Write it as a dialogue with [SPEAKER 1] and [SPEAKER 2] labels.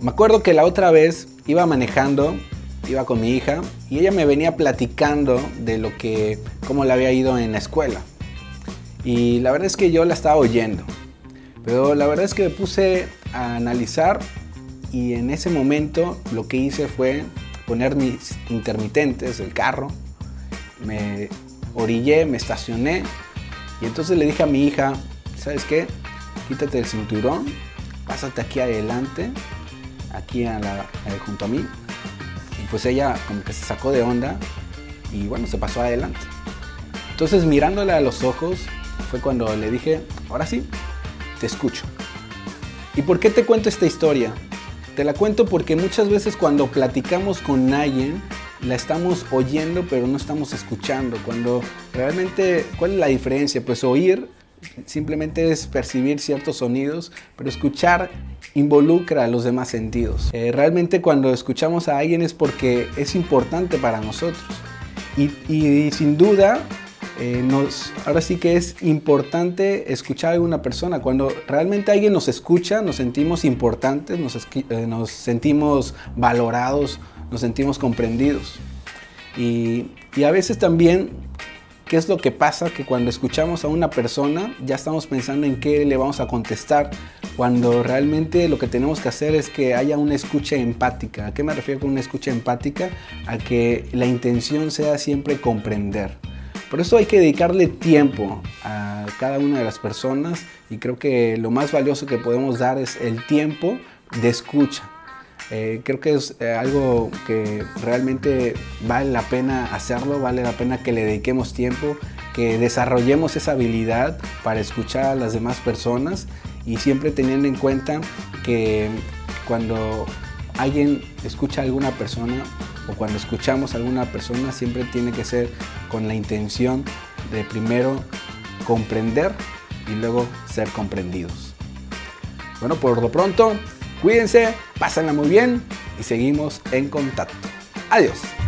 [SPEAKER 1] Me acuerdo que la otra vez iba manejando, iba con mi hija y ella me venía platicando de lo que, cómo le había ido en la escuela. Y la verdad es que yo la estaba oyendo. Pero la verdad es que me puse a analizar y en ese momento lo que hice fue poner mis intermitentes del carro, me orillé, me estacioné y entonces le dije a mi hija, ¿sabes qué? Quítate el cinturón, pásate aquí adelante, aquí junto a mí. Y pues ella como que se sacó de onda y bueno, se pasó adelante. Entonces mirándola a los ojos fue cuando le dije, ahora sí, te escucho. ¿Y por qué te cuento esta historia? Te la cuento porque muchas veces cuando platicamos con alguien, la estamos oyendo pero no estamos escuchando. Cuando realmente, ¿cuál es la diferencia? Pues oír simplemente es percibir ciertos sonidos, pero escuchar involucra a los demás sentidos. Eh, realmente cuando escuchamos a alguien es porque es importante para nosotros. Y, sin duda eh, ahora sí que es importante escuchar a una persona. Cuando realmente alguien nos escucha, nos sentimos importantes, nos, eh, sentimos valorados, nos sentimos comprendidos. Y, a veces también, ¿qué es lo que pasa? Que cuando escuchamos a una persona, ya estamos pensando en qué le vamos a contestar, cuando realmente lo que tenemos que hacer es que haya una escucha empática. ¿A qué me refiero con una escucha empática? A que la intención sea siempre comprender. Por eso hay que dedicarle tiempo a cada una de las personas y creo que lo más valioso que podemos dar es el tiempo de escucha. Eh, creo que es eh, algo que realmente vale la pena hacerlo, vale la pena que le dediquemos tiempo, que desarrollemos esa habilidad para escuchar a las demás personas y siempre teniendo en cuenta que cuando alguien escucha a alguna persona o cuando escuchamos a alguna persona siempre tiene que ser con la intención de primero comprender y luego ser comprendidos. Bueno, por lo pronto, cuídense, pásenla muy bien y seguimos en contacto. Adiós.